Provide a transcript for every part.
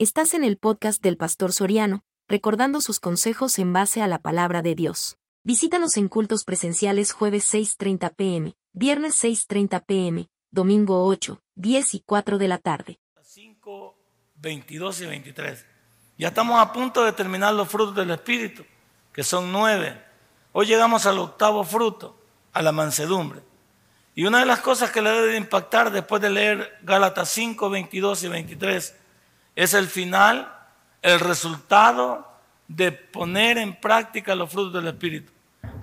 Estás en el podcast del Pastor Soriano, recordando sus consejos en base a la palabra de Dios. Visítanos en cultos presenciales jueves 6.30 pm, viernes 6.30 pm, domingo 8, 10 y 4 de la tarde. 5, 22 y 23. Ya estamos a punto de terminar los frutos del Espíritu, que son nueve. Hoy llegamos al octavo fruto, a la mansedumbre. Y una de las cosas que le debe impactar después de leer Gálatas 5, 22 y 23 es el final, el resultado de poner en práctica los frutos del Espíritu.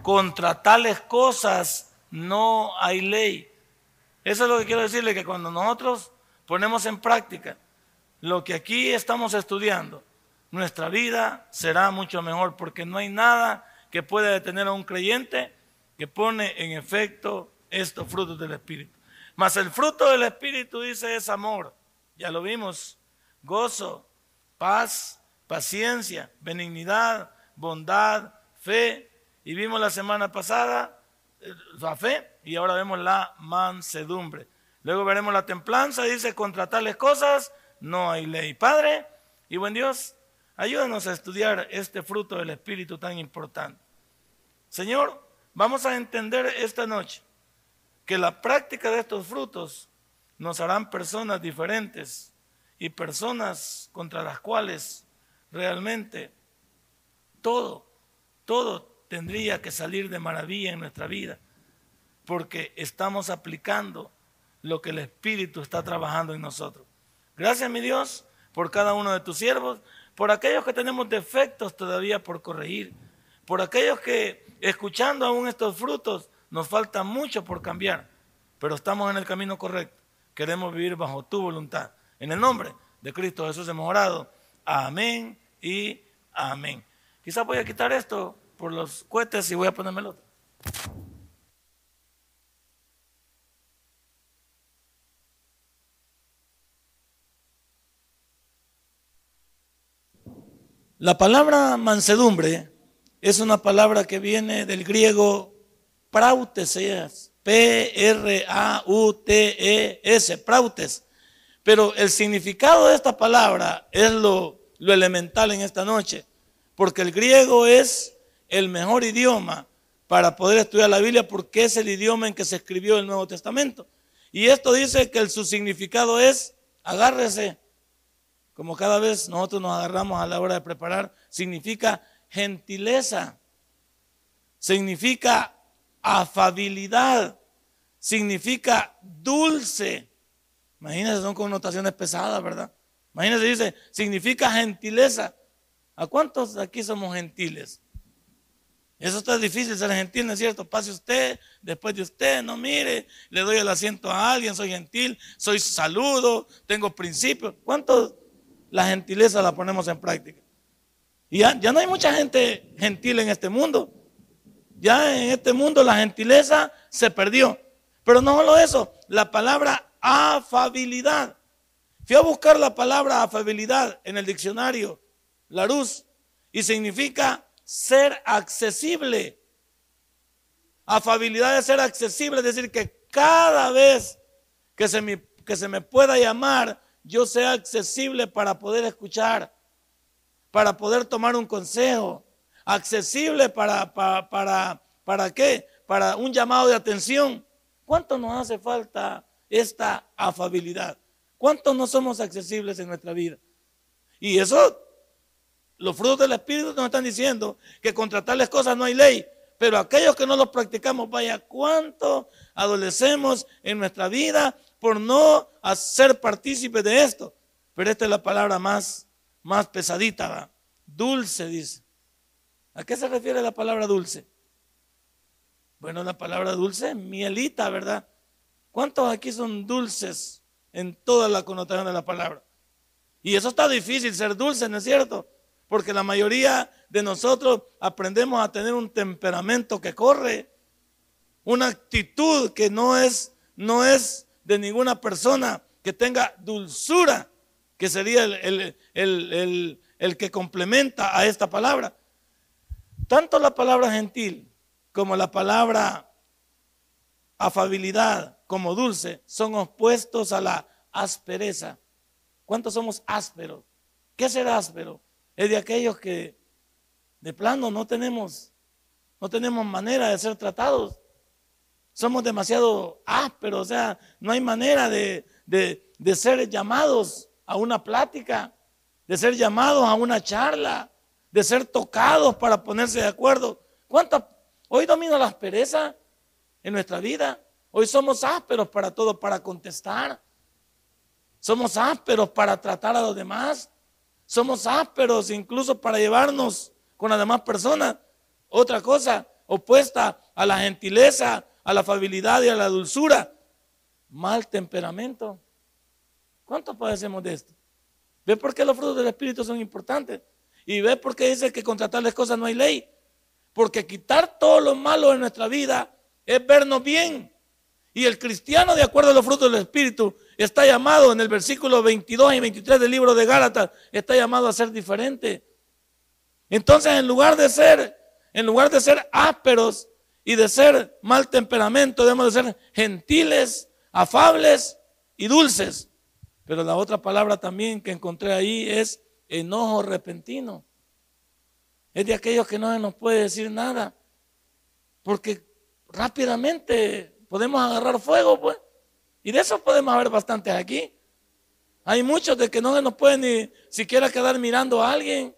Contra tales cosas no hay ley. Eso es lo que quiero decirle, que cuando nosotros ponemos en práctica lo que aquí estamos estudiando, nuestra vida será mucho mejor, porque no hay nada que pueda detener a un creyente que pone en efecto estos frutos del Espíritu. Mas el fruto del Espíritu dice es amor, ya lo vimos, gozo, paz, paciencia, benignidad, bondad, fe. Y vimos la semana pasada eh, la fe y ahora vemos la mansedumbre. Luego veremos la templanza, dice, contra tales cosas no hay ley. Padre y buen Dios, ayúdanos a estudiar este fruto del Espíritu tan importante. Señor, vamos a entender esta noche que la práctica de estos frutos nos harán personas diferentes y personas contra las cuales realmente todo, todo tendría que salir de maravilla en nuestra vida, porque estamos aplicando lo que el Espíritu está trabajando en nosotros. Gracias, mi Dios, por cada uno de tus siervos, por aquellos que tenemos defectos todavía por corregir, por aquellos que escuchando aún estos frutos nos falta mucho por cambiar, pero estamos en el camino correcto. Queremos vivir bajo tu voluntad. En el nombre de Cristo Jesús hemos orado. Amén y amén. Quizás voy a quitar esto por los cohetes y voy a ponerme el otro. La palabra mansedumbre es una palabra que viene del griego prautes, P-R-A-U-T-E-S, prautes, pero el significado de esta palabra es lo, elemental en esta noche, porque el griego es el mejor idioma para poder estudiar la Biblia porque es el idioma en que se escribió el Nuevo Testamento. Y esto dice que su significado es agárrese, como cada vez nosotros nos agarramos a la hora de preparar, significa gentileza, significa afabilidad, significa dulce, Imagínense, son connotaciones pesadas, ¿verdad? Imagínense, dice, significa gentileza. ¿A cuántos aquí somos gentiles? Eso está difícil ser gentil, ¿no es cierto? Pase usted, después de usted, no mire, le doy el asiento a alguien, soy gentil, soy saludo, tengo principios. ¿Cuántos la gentileza la ponemos en práctica? Y ya, ya no hay mucha gente gentil en este mundo. Ya en este mundo la gentileza se perdió. Pero no solo eso, la palabra afabilidad. Fui a buscar la palabra afabilidad en el diccionario Larus y significa ser accesible. Afabilidad es ser accesible, es decir, que cada vez que se me, que se me pueda llamar, yo sea accesible para poder escuchar, para poder tomar un consejo, accesible para, para, para, para qué, para un llamado de atención. ¿Cuánto nos hace falta esta afabilidad. ¿Cuántos no somos accesibles en nuestra vida? Y eso, los frutos del Espíritu nos están diciendo que contra tales cosas no hay ley. Pero aquellos que no los practicamos, vaya, cuánto adolecemos en nuestra vida por no ser partícipes de esto. Pero esta es la palabra más, más pesadita, dulce, dice. ¿A qué se refiere la palabra dulce? Bueno, la palabra dulce es mielita, ¿verdad? ¿Cuántos aquí son dulces en toda la connotación de la palabra? Y eso está difícil, ser dulce, ¿no es cierto? Porque la mayoría de nosotros aprendemos a tener un temperamento que corre, una actitud que no es, no es de ninguna persona que tenga dulzura, que sería el, el que complementa a esta palabra. Tanto la palabra gentil como la palabra afabilidad como dulce son opuestos a la aspereza. ¿Cuántos somos ásperos? ¿Qué ser áspero? Es de aquellos que de plano no tenemos, no tenemos manera de ser tratados. Somos demasiado ásperos, o sea, no hay manera de, de ser llamados a una plática, de ser llamados a una charla, de ser tocados para ponerse de acuerdo. ¿Cuánta? Hoy domina la aspereza en nuestra vida. Hoy somos ásperos para todo, para contestar. Somos ásperos para tratar a los demás. Somos ásperos incluso para llevarnos con las demás personas. Otra cosa opuesta a la gentileza, a la afabilidad y a la dulzura. Mal temperamento. ¿Cuántos padecemos de esto? ¿Ve por qué los frutos del Espíritu son importantes? ¿Y ve por qué dice que contra tales cosas no hay ley? Porque quitar todo lo malo de nuestra vida es vernos bien. Y el cristiano, de acuerdo a los frutos del Espíritu, está llamado en el versículo 22 y 23 del libro de Gálatas, está llamado a ser diferente. Entonces, en lugar de ser, en lugar de ser ásperos y de ser mal temperamento, debemos de ser gentiles, afables y dulces. Pero la otra palabra también que encontré ahí es enojo repentino. Es de aquellos que no se nos puede decir nada. Porque rápidamente podemos agarrar fuego, pues. Y de eso podemos ver bastantes aquí. Hay muchos de que no se nos puede ni siquiera quedar mirando a alguien.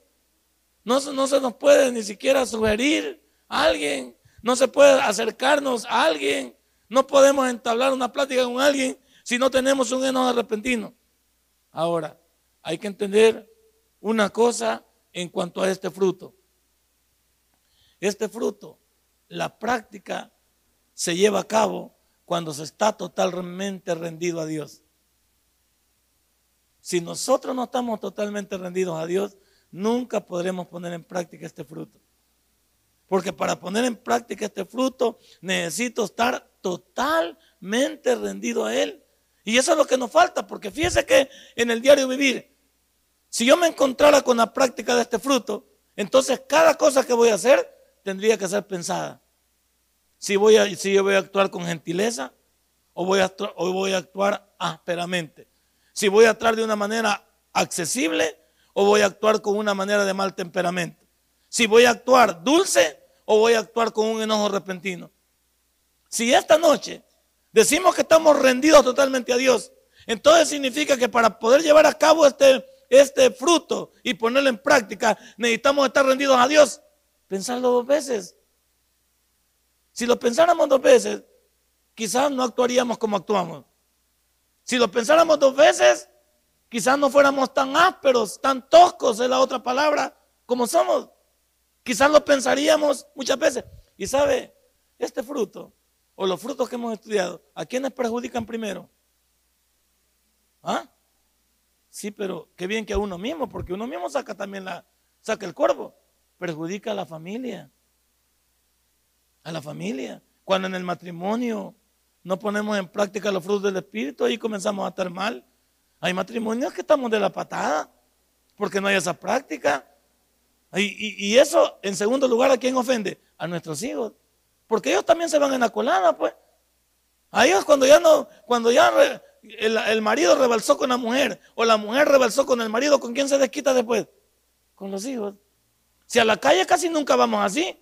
No, no se nos puede ni siquiera sugerir a alguien. No se puede acercarnos a alguien. No podemos entablar una plática con alguien si no tenemos un enojo repentino. Ahora, hay que entender una cosa en cuanto a este fruto. Este fruto, la práctica se lleva a cabo cuando se está totalmente rendido a Dios. Si nosotros no estamos totalmente rendidos a Dios, nunca podremos poner en práctica este fruto. Porque para poner en práctica este fruto necesito estar totalmente rendido a Él. Y eso es lo que nos falta, porque fíjese que en el diario vivir, si yo me encontrara con la práctica de este fruto, entonces cada cosa que voy a hacer tendría que ser pensada. Si, voy a, si yo voy a actuar con gentileza o voy, a, o voy a actuar ásperamente. Si voy a actuar de una manera accesible o voy a actuar con una manera de mal temperamento. Si voy a actuar dulce o voy a actuar con un enojo repentino. Si esta noche decimos que estamos rendidos totalmente a Dios, entonces significa que para poder llevar a cabo este, este fruto y ponerlo en práctica, necesitamos estar rendidos a Dios. Pensarlo dos veces. Si lo pensáramos dos veces, quizás no actuaríamos como actuamos. Si lo pensáramos dos veces, quizás no fuéramos tan ásperos, tan toscos es la otra palabra, como somos. Quizás lo pensaríamos muchas veces. Y sabe, este fruto o los frutos que hemos estudiado, ¿a quiénes perjudican primero? ¿Ah? Sí, pero qué bien que a uno mismo, porque uno mismo saca también la, saca el cuervo, perjudica a la familia. A la familia. Cuando en el matrimonio no ponemos en práctica los frutos del Espíritu, ahí comenzamos a estar mal. Hay matrimonios que estamos de la patada, porque no hay esa práctica. Y, y eso, en segundo lugar, ¿a quién ofende? A nuestros hijos. Porque ellos también se van en la colada, pues. A ellos cuando ya no, cuando ya el, marido rebalsó con la mujer, o la mujer rebalsó con el marido, ¿con quién se desquita después? Con los hijos. Si a la calle casi nunca vamos así.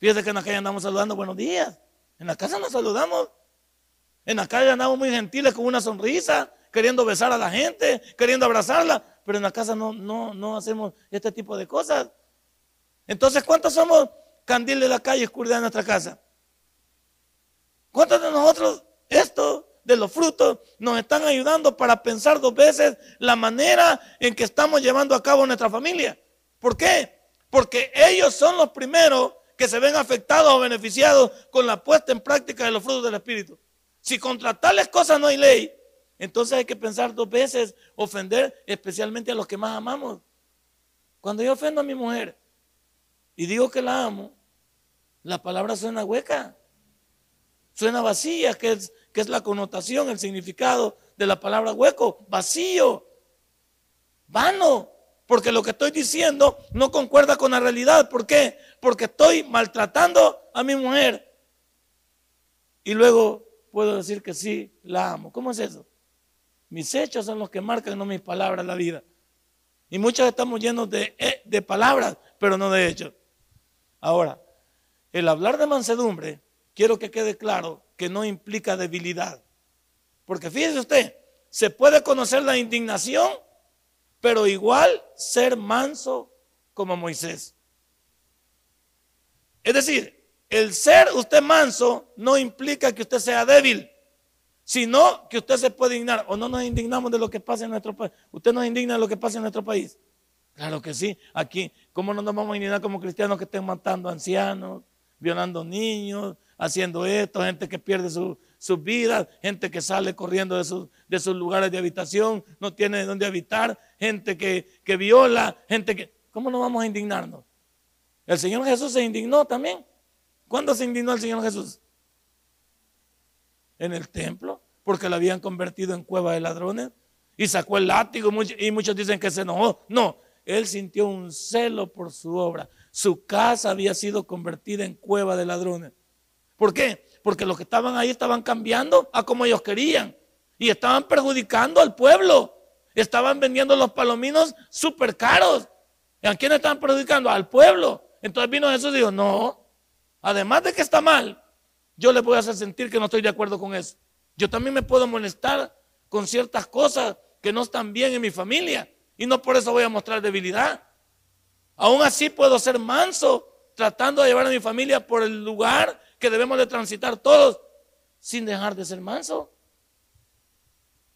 Fíjese que en la calle andamos saludando buenos días. En la casa nos saludamos. En la calle andamos muy gentiles con una sonrisa, queriendo besar a la gente, queriendo abrazarla. Pero en la casa no, no, no hacemos este tipo de cosas. Entonces, ¿cuántos somos candil de la calle, oscuridad de nuestra casa. ¿Cuántos de nosotros esto de los frutos nos están ayudando para pensar dos veces la manera en que estamos llevando a cabo nuestra familia? ¿Por qué? Porque ellos son los primeros que se ven afectados o beneficiados con la puesta en práctica de los frutos del Espíritu. Si contra tales cosas no hay ley, entonces hay que pensar dos veces ofender especialmente a los que más amamos. Cuando yo ofendo a mi mujer y digo que la amo, la palabra suena hueca, suena vacía, que es, que es la connotación, el significado de la palabra hueco, vacío, vano, porque lo que estoy diciendo no concuerda con la realidad. ¿Por qué? Porque estoy maltratando a mi mujer. Y luego puedo decir que sí, la amo. ¿Cómo es eso? Mis hechos son los que marcan, no mis palabras, la vida. Y muchos estamos llenos de, eh, de palabras, pero no de hechos. Ahora, el hablar de mansedumbre, quiero que quede claro que no implica debilidad. Porque fíjese usted, se puede conocer la indignación, pero igual ser manso como Moisés. Es decir, el ser usted manso no implica que usted sea débil, sino que usted se puede indignar. O no nos indignamos de lo que pasa en nuestro país. Usted nos indigna de lo que pasa en nuestro país. Claro que sí. Aquí, ¿cómo no nos vamos a indignar como cristianos que estén matando ancianos, violando niños, haciendo esto, gente que pierde sus vidas, gente que sale corriendo de sus, de sus lugares de habitación, no tiene dónde habitar, gente que, que viola, gente que... ¿Cómo no vamos a indignarnos? El Señor Jesús se indignó también. ¿Cuándo se indignó el Señor Jesús? En el templo, porque lo habían convertido en cueva de ladrones y sacó el látigo y muchos dicen que se enojó. No, él sintió un celo por su obra. Su casa había sido convertida en cueva de ladrones. ¿Por qué? Porque los que estaban ahí estaban cambiando a como ellos querían y estaban perjudicando al pueblo. Estaban vendiendo los palominos súper caros. ¿Y a quién estaban perjudicando? Al pueblo. Entonces vino Jesús y dijo, no, además de que está mal, yo le voy a hacer sentir que no estoy de acuerdo con eso. Yo también me puedo molestar con ciertas cosas que no están bien en mi familia y no por eso voy a mostrar debilidad. Aún así puedo ser manso tratando de llevar a mi familia por el lugar que debemos de transitar todos sin dejar de ser manso.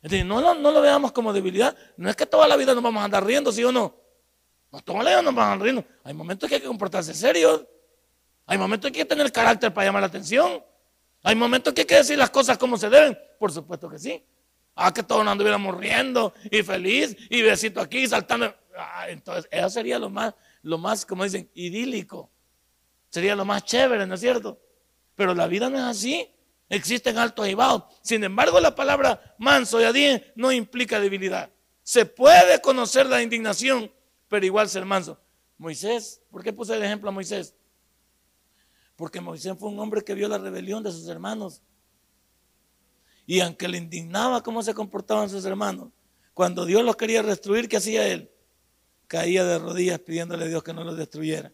no, no, lo veamos como debilidad. No es que toda la vida nos vamos a andar riendo, ¿sí o no? No, toda la vida nos vamos a andar riendo. Hay momentos que hay que comportarse serios. Hay momentos que hay que tener carácter para llamar la atención. Hay momentos que hay que decir las cosas como se deben. Por supuesto que sí. Ah, que todos nos anduviéramos riendo y feliz y besito aquí saltando. Ah, entonces, eso sería lo más, lo más, como dicen, idílico. Sería lo más chévere, ¿no es cierto? Pero la vida no es así. Existen altos y bajos. Sin embargo, la palabra manso y adien no implica debilidad. Se puede conocer la indignación, pero igual ser manso. Moisés, ¿por qué puse el ejemplo a Moisés? Porque Moisés fue un hombre que vio la rebelión de sus hermanos. Y aunque le indignaba cómo se comportaban sus hermanos, cuando Dios los quería destruir, ¿qué hacía él? Caía de rodillas pidiéndole a Dios que no los destruyera.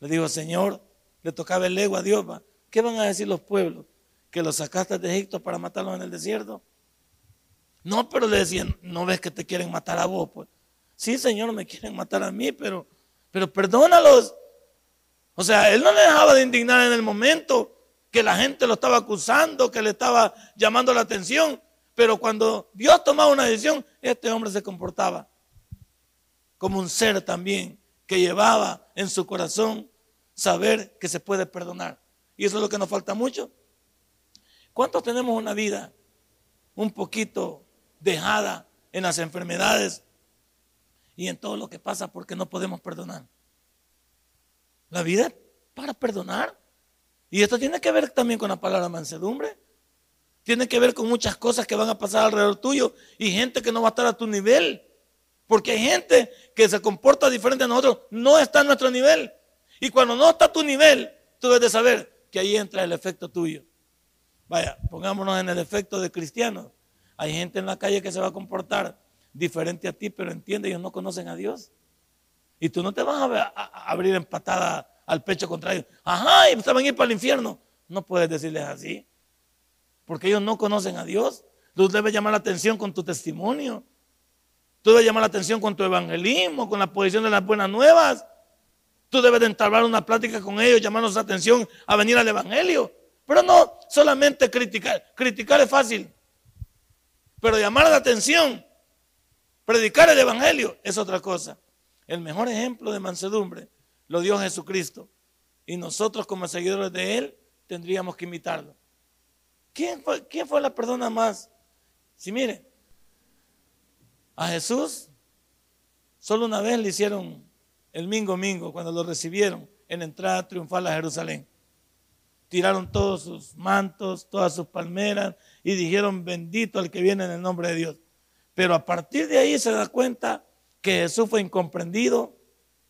Le dijo, Señor, le tocaba el ego a Dios. ¿Qué van a decir los pueblos? ¿Que los sacaste de Egipto para matarlos en el desierto? No, pero le decían, ¿no ves que te quieren matar a vos? Pues, sí, Señor, me quieren matar a mí, pero, pero perdónalos. O sea, él no le dejaba de indignar en el momento que la gente lo estaba acusando, que le estaba llamando la atención. Pero cuando Dios tomaba una decisión, este hombre se comportaba como un ser también que llevaba en su corazón saber que se puede perdonar. Y eso es lo que nos falta mucho. ¿Cuántos tenemos una vida un poquito dejada en las enfermedades y en todo lo que pasa porque no podemos perdonar? La vida para perdonar. Y esto tiene que ver también con la palabra mansedumbre. Tiene que ver con muchas cosas que van a pasar alrededor tuyo y gente que no va a estar a tu nivel. Porque hay gente que se comporta diferente a nosotros, no está a nuestro nivel. Y cuando no está a tu nivel, tú debes de saber que ahí entra el efecto tuyo. Vaya, pongámonos en el efecto de cristianos. Hay gente en la calle que se va a comportar diferente a ti, pero entiende, ellos no conocen a Dios. Y tú no te vas a, abrir empatada al pecho contra ellos. Ajá, y se van a ir para el infierno. No puedes decirles así. Porque ellos no conocen a Dios. Tú debes llamar la atención con tu testimonio. Tú debes llamar la atención con tu evangelismo, con la posición de las buenas nuevas. Tú debes de entablar una plática con ellos, llamarnos la atención a venir al Evangelio. Pero no solamente criticar. Criticar es fácil. Pero llamar la atención, predicar el Evangelio es otra cosa. El mejor ejemplo de mansedumbre lo dio Jesucristo. Y nosotros como seguidores de Él tendríamos que imitarlo. ¿Quién fue, quién fue la persona más? Si mire, a Jesús solo una vez le hicieron el mingo mingo, cuando lo recibieron en entrada triunfal a Jerusalén. Tiraron todos sus mantos, todas sus palmeras y dijeron, bendito el que viene en el nombre de Dios. Pero a partir de ahí se da cuenta que Jesús fue incomprendido,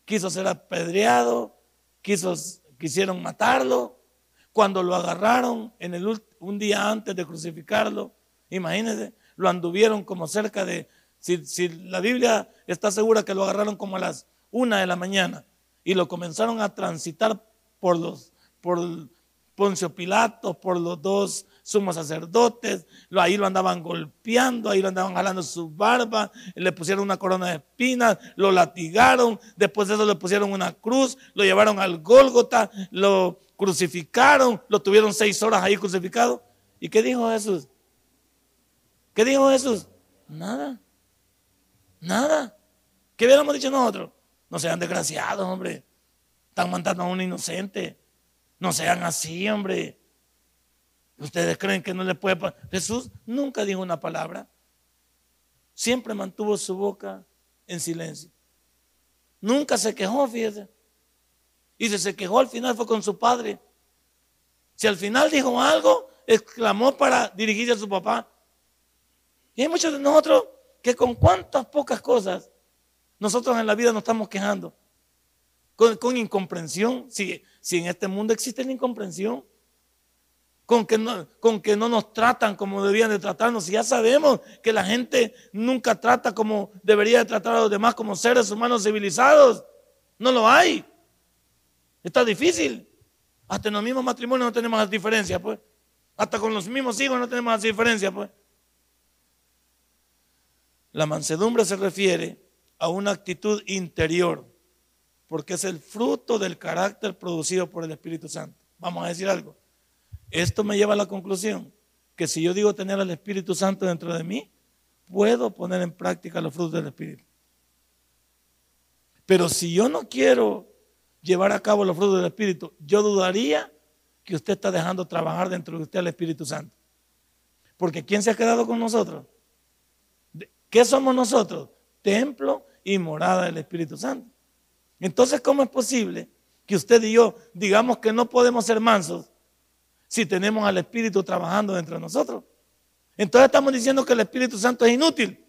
quiso ser apedreado, quiso, quisieron matarlo. Cuando lo agarraron en el, un día antes de crucificarlo, imagínense, lo anduvieron como cerca de Si, la Biblia está segura que lo agarraron como a las una de la mañana y lo comenzaron a transitar por los, por Poncio Pilato, por los dos sumos sacerdotes, ahí lo andaban golpeando, ahí lo andaban jalando su barba, le pusieron una corona de espinas, lo latigaron, después de eso le pusieron una cruz, lo llevaron al Gólgota, lo crucificaron, lo tuvieron seis horas ahí crucificado. ¿Y qué dijo Jesús? ¿Qué dijo Jesús? Nada. Nada. ¿Qué hubiéramos dicho nosotros? No sean desgraciados, hombre. Están mandando a un inocente. No sean así, hombre. Ustedes creen que no le puede pasar. Jesús nunca dijo una palabra. Siempre mantuvo su boca en silencio. Nunca se quejó, fíjese. Y si se quejó al final fue con su padre. Si al final dijo algo, exclamó para dirigirse a su papá. Y hay muchos de nosotros que con cuántas pocas cosas nosotros en la vida nos estamos quejando. Con, incomprensión. Si, si en este mundo existe la incomprensión. Con que, no, con que no nos tratan como debían de tratarnos. Y ya sabemos que la gente nunca trata como debería de tratar a los demás como seres humanos civilizados. No lo hay. Está difícil. Hasta en los mismos matrimonios no tenemos las diferencias, pues. Hasta con los mismos hijos no tenemos las diferencias, pues. La mansedumbre se refiere a una actitud interior, porque es el fruto del carácter producido por el Espíritu Santo. Vamos a decir algo. Esto me lleva a la conclusión que si yo digo tener al Espíritu Santo dentro de mí, puedo poner en práctica los frutos del Espíritu. Pero si yo no quiero llevar a cabo los frutos del Espíritu, yo dudaría que usted está dejando trabajar dentro de usted al Espíritu Santo. Porque ¿quién se ha quedado con nosotros? ¿Qué somos nosotros? Templo y morada del Espíritu Santo. Entonces, ¿cómo es posible que usted y yo digamos que no podemos ser mansos si tenemos al Espíritu trabajando dentro de nosotros? Entonces estamos diciendo que el Espíritu Santo es inútil.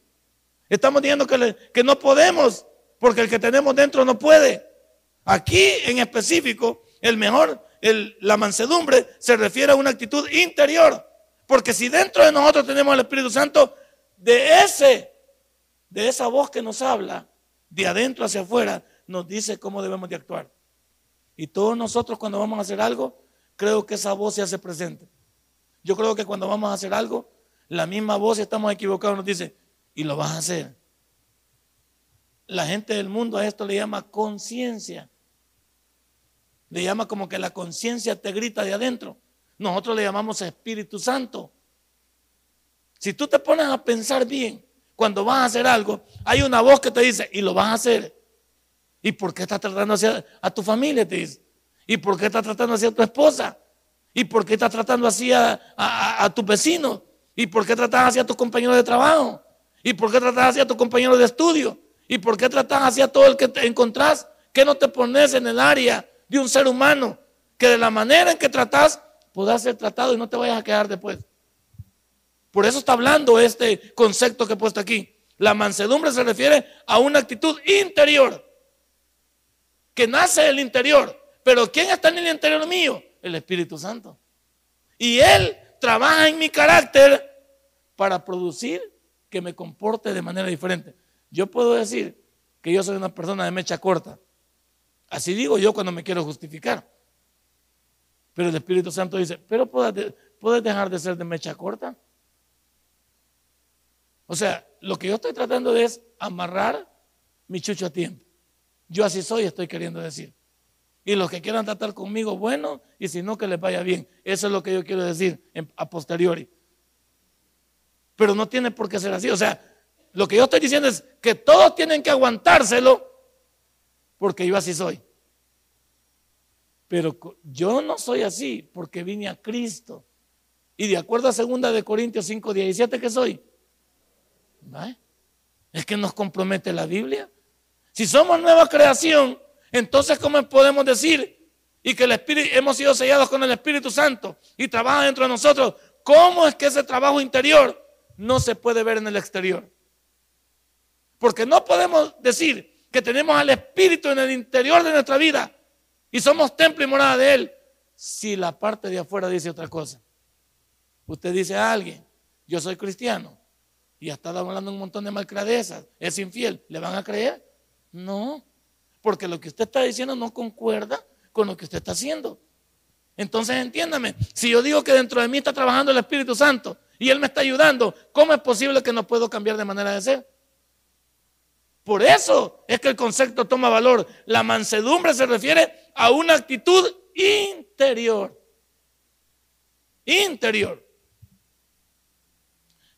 Estamos diciendo que, que no podemos porque el que tenemos dentro no puede. Aquí en específico, el mejor, la mansedumbre se refiere a una actitud interior. Porque si dentro de nosotros tenemos el Espíritu Santo, de ese de esa voz que nos habla, de adentro hacia afuera, nos dice cómo debemos de actuar. Y todos nosotros cuando vamos a hacer algo, creo que esa voz se hace presente. Yo creo que cuando vamos a hacer algo, la misma voz, si estamos equivocados, nos dice, y lo vas a hacer. La gente del mundo a esto le llama conciencia. Le llama como que la conciencia te grita de adentro. Nosotros le llamamos Espíritu Santo. Si tú te pones a pensar bien, cuando vas a hacer algo, hay una voz que te dice, y lo vas a hacer. ¿Y por qué estás tratando hacia a tu familia? Te dice. ¿Y por qué estás tratando hacia tu esposa? ¿Y por qué estás tratando así a, a, tu vecino? ¿Y por qué tratas hacia tu compañero de trabajo? ¿Y por qué tratas hacia tu compañero de estudio? ¿Y por qué tratas hacia todo el que te encontrás? ¿Qué no te pones en el área de un ser humano que de la manera en que tratas puedas ser tratado y no te vayas a quedar después? Por eso está hablando este concepto que he puesto aquí. La mansedumbre se refiere a una actitud interior, que nace del interior. Pero ¿quién está en el interior mío? El Espíritu Santo. Y Él trabaja en mi carácter para producir que me comporte de manera diferente. Yo puedo decir que yo soy una persona de mecha corta. Así digo yo cuando me quiero justificar. Pero el Espíritu Santo dice, pero puedes dejar de ser de mecha corta. O sea, lo que yo estoy tratando de es amarrar mi chucho a tiempo. Yo así soy, estoy queriendo decir. Y los que quieran tratar conmigo, bueno, y si no, que les vaya bien. Eso es lo que yo quiero decir a posteriori. Pero no tiene por qué ser así. O sea, lo que yo estoy diciendo es que todos tienen que aguantárselo porque yo así soy. Pero yo no soy así porque vine a Cristo. Y de acuerdo a 2 de Corintios 5, 17 que soy, es que nos compromete la Biblia. Si somos nueva creación, entonces ¿cómo podemos decir y que el Espíritu, hemos sido sellados con el Espíritu Santo y trabaja dentro de nosotros? ¿Cómo es que ese trabajo interior no se puede ver en el exterior? Porque no podemos decir que tenemos al Espíritu en el interior de nuestra vida y somos templo y morada de Él si la parte de afuera dice otra cosa. Usted dice a alguien, yo soy cristiano, y está hablando un montón de malcradezas, es infiel, ¿le van a creer? No, porque lo que usted está diciendo no concuerda con lo que usted está haciendo. Entonces entiéndame, si yo digo que dentro de mí está trabajando el Espíritu Santo y Él me está ayudando, ¿cómo es posible que no puedo cambiar de manera de ser? Por eso es que el concepto toma valor. La mansedumbre se refiere a una actitud interior. Interior.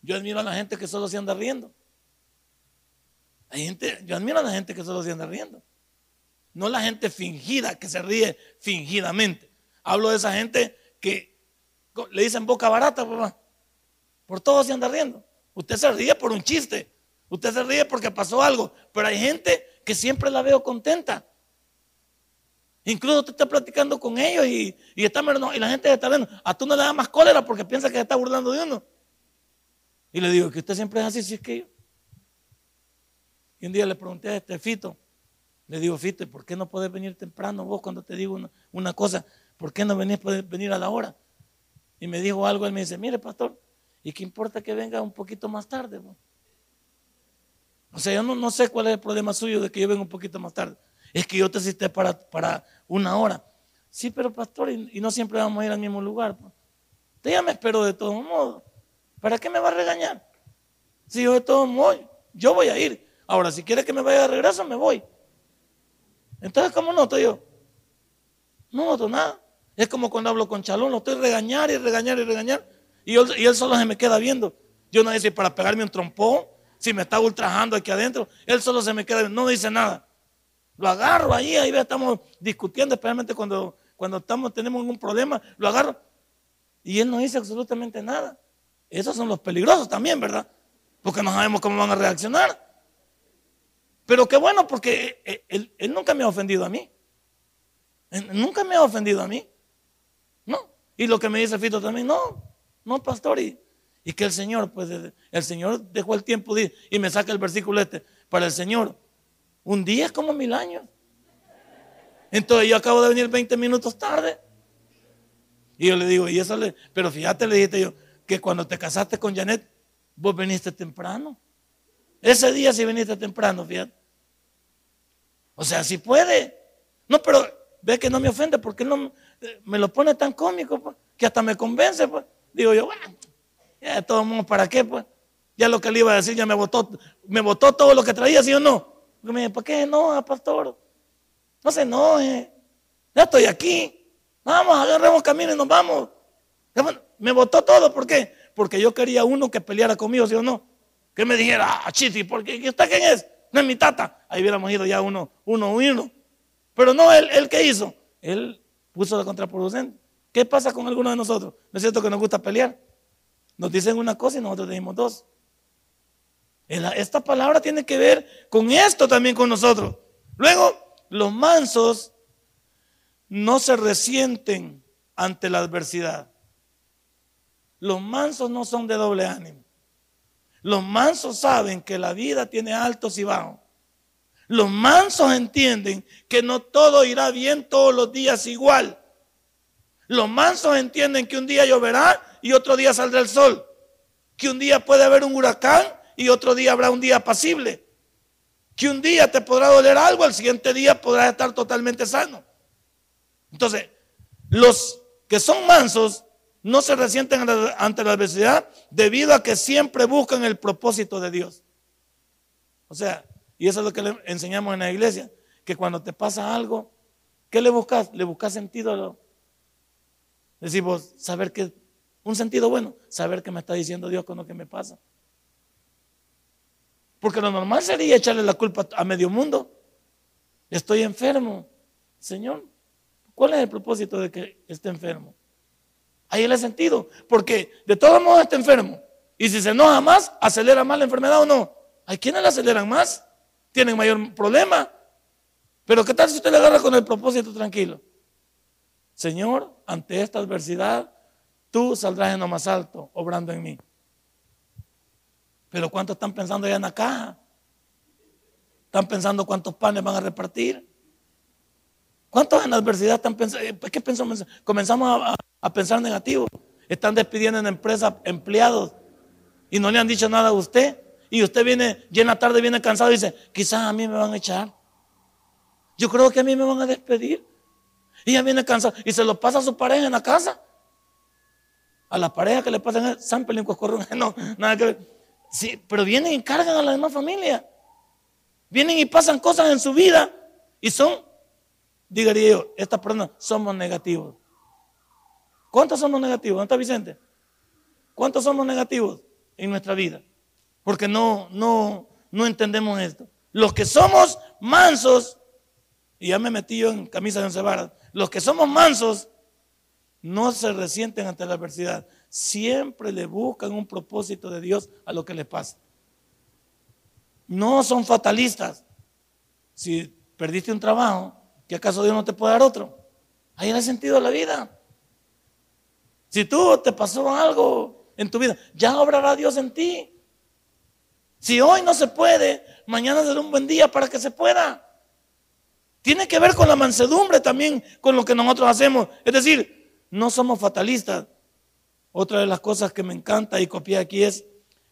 Yo admiro a la gente que solo se anda riendo. Hay gente, yo admiro a la gente que solo se anda riendo. No la gente fingida que se ríe fingidamente. Hablo de esa gente que le dicen boca barata, papá. Por todo se anda riendo. Usted se ríe por un chiste. Usted se ríe porque pasó algo. Pero hay gente que siempre la veo contenta. Incluso usted está platicando con ellos y, está, y la gente está viendo. A tú no le da más cólera porque piensa que se está burlando de uno. Y le digo que usted siempre es así, si es que yo. Y un día le pregunté a este Fito, le digo, Fito, ¿por qué no puedes venir temprano vos cuando te digo una, cosa? ¿Por qué no venís, puedes venir a la hora? Y me dijo algo, él me dice, mire, pastor, ¿y qué importa que venga un poquito más tarde? O sea, yo no, sé cuál es el problema suyo de que yo venga un poquito más tarde. Es que yo te cité para, para una hora. Sí, pero pastor, y, no siempre vamos a ir al mismo lugar. Te ya me espero de todos modos. ¿Para qué me va a regañar? Si yo de todos modos, yo voy a ir. Ahora, si quiere que me vaya de regreso, me voy. Entonces, ¿cómo noto yo? No noto nada. Es como cuando hablo con Chalón, lo estoy regañar y regañar y regañar. Y, él solo se me queda viendo. Yo no dice para pegarme un trompón, si me está ultrajando aquí adentro, él solo se me queda viendo, no dice nada. Lo agarro ahí, ahí estamos discutiendo, especialmente cuando, cuando estamos, tenemos un problema, lo agarro. Y él no dice absolutamente nada. Esos son los peligrosos también, ¿verdad? Porque no sabemos cómo van a reaccionar. Pero qué bueno, porque él, nunca me ha ofendido a mí. nunca me ha ofendido a mí. No. Y lo que me dice Fito también, no, no, pastor. Y, que el Señor, pues el Señor dejó el tiempo y me saca el versículo este. Para el Señor, un día es como mil años. Entonces yo acabo de venir 20 minutos tarde. Y yo le digo, y eso le, pero fíjate, le dije yo, que cuando te casaste con Janet, vos viniste temprano. Ese día sí viniste temprano, fíjate. O sea, si puede. No, pero ve que no me ofende porque no me lo pone tan cómico pues, que hasta me convence. Pues. Digo yo, bueno, ya de todos modos, ¿para qué? Pues? Ya lo que le iba a decir ya me votó, me votó todo lo que traía, ¿sí o no? me dije, ¿para qué no, pastor? No se enoje. Ya estoy aquí. Vamos, agarremos camino y nos vamos. Me votó todo, ¿por qué? Porque yo quería uno que peleara conmigo, ¿sí o no? Que me dijera, ah, Chiti, porque ¿usted quién es? No es mi tata. Ahí hubiéramos ido ya uno, uno, uno. Pero no, él, él ¿qué hizo? Él puso la contraproducente. ¿Qué pasa con algunos de nosotros? ¿No es cierto que nos gusta pelear? Nos dicen una cosa y nosotros decimos dos. Esta palabra tiene que ver con esto también con nosotros. Luego, los mansos no se resienten ante la adversidad. Los mansos no son de doble ánimo. Los mansos saben que la vida tiene altos y bajos. Los mansos entienden que no todo irá bien todos los días igual. Los mansos entienden que un día lloverá y otro día saldrá el sol. Que un día puede haber un huracán y otro día habrá un día apacible. Que un día te podrá doler algo, al siguiente día podrás estar totalmente sano. Entonces, los que son mansos no se resienten ante la adversidad debido a que siempre buscan el propósito de Dios. O sea, y eso es lo que le enseñamos en la iglesia, que cuando te pasa algo, ¿qué le buscas? Le buscas sentido. Decimos, saber que, un sentido bueno, saber que me está diciendo Dios con lo que me pasa. Porque lo normal sería echarle la culpa a medio mundo. Estoy enfermo. Señor, ¿cuál es el propósito de que esté enfermo? Ahí le sentido. Porque de todos modos está enfermo. Y si se enoja más, acelera más la enfermedad o no. Hay quienes la aceleran más. Tienen mayor problema. Pero ¿qué tal si usted le agarra con el propósito tranquilo? Señor, ante esta adversidad, tú saldrás en lo más alto, obrando en mí. Pero ¿cuántos están pensando ya en la caja? ¿Están pensando cuántos panes van a repartir? ¿Cuántos en adversidad están pensando? ¿Qué pensamos? Comenzamos a, a pensar negativo. Están despidiendo en empresas empleados y no le han dicho nada a usted, y usted viene, llena tarde, viene cansado y dice, quizás a mí me van a echar. Yo creo que a mí me van a despedir. Y ya viene cansado y se lo pasa a su pareja en la casa. A la pareja que le pasan San Pelín no, nada que ver. Sí, pero vienen y cargan a la demás familia. Vienen y pasan cosas en su vida y son, diría yo, estas personas somos negativos. ¿Cuántos somos negativos? ¿Dónde está Vicente? ¿Cuántos somos negativos en nuestra vida? Porque no, no, no entendemos esto. Los que somos mansos, y ya me metí yo en camisa de once varas, los que somos mansos no se resienten ante la adversidad. Siempre le buscan un propósito de Dios a lo que les pasa. No son fatalistas. Si perdiste un trabajo, ¿qué acaso Dios no te puede dar otro? Ahí el sentido de la vida. Si tú te pasó algo en tu vida, ya obrará Dios en ti. Si hoy no se puede, mañana será un buen día para que se pueda. Tiene que ver con la mansedumbre también, con lo que nosotros hacemos. Es decir, no somos fatalistas. Otra de las cosas que me encanta y copié aquí es,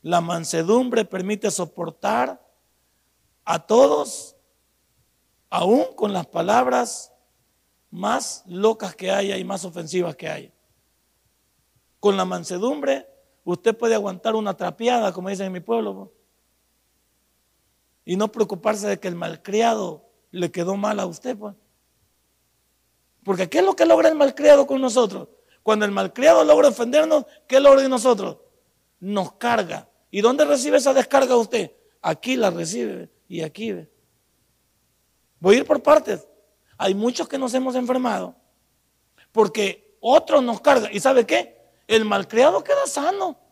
la mansedumbre permite soportar a todos, aún con las palabras más locas que haya y más ofensivas que haya. Con la mansedumbre, usted puede aguantar una trapeada, como dicen en mi pueblo, y no preocuparse de que el malcriado le quedó mal a usted. Pues. Porque ¿qué es lo que logra el malcriado con nosotros? Cuando el malcriado logra ofendernos, ¿qué logra en nosotros? Nos carga. ¿Y dónde recibe esa descarga usted? Aquí la recibe y aquí ve. Voy a ir por partes. Hay muchos que nos hemos enfermado porque otros nos cargan. ¿Y sabe qué? El malcriado queda sano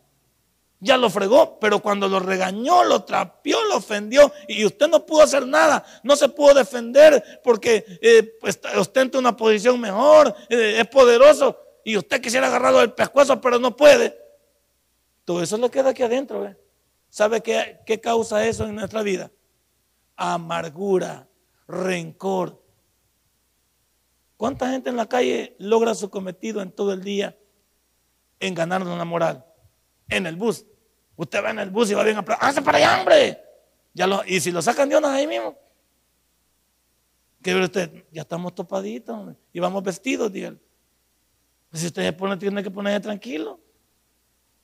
ya lo fregó, pero cuando lo regañó, lo trapió, lo ofendió y usted no pudo hacer nada, no se pudo defender porque eh, pues, ostenta una posición mejor, eh, es poderoso y usted quisiera agarrarlo del pescuezo, pero no puede. Todo eso le queda aquí adentro. ¿Sabe qué, qué causa eso en nuestra vida? Amargura, rencor. ¿Cuánta gente en la calle logra su cometido en todo el día en ganarnos la moral? en el bus. Usted va en el bus y va bien a ¡Hágase para allá, hombre! Ya lo, y si lo sacan de una ahí mismo. ¿Qué ve usted? Ya estamos topaditos y vamos vestidos. Pues si usted se pone, tiene que ponerse tranquilo.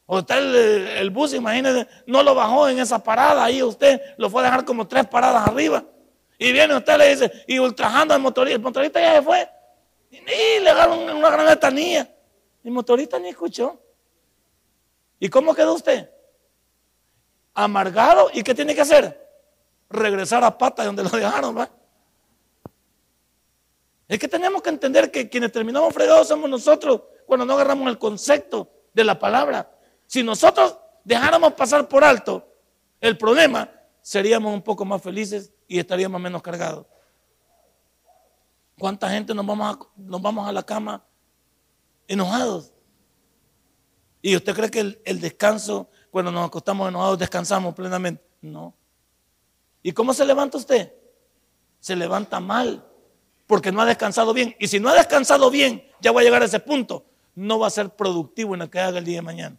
O usted el, bus, imagínese, no lo bajó en esa parada ahí, usted lo fue a dejar como tres paradas arriba. Y viene usted le dice, y ultrajando al motorista, el motorista ya se fue. Y, le agarraron una gran etanía. El motorista ni escuchó. ¿Y cómo quedó usted? Amargado. ¿Y qué tiene que hacer? Regresar a pata donde lo dejaron. ¿va? Es que tenemos que entender que quienes terminamos fregados somos nosotros cuando no agarramos el concepto de la palabra. Si nosotros dejáramos pasar por alto el problema, seríamos un poco más felices y estaríamos menos cargados. ¿Cuánta gente nos vamos a, nos vamos a la cama enojados? ¿Y usted cree que el, descanso, cuando nos acostamos enojados, descansamos plenamente? No. ¿Y cómo se levanta usted? Se levanta mal, porque no ha descansado bien. Y si no ha descansado bien, ya va a llegar a ese punto, no va a ser productivo en lo que haga el día de mañana.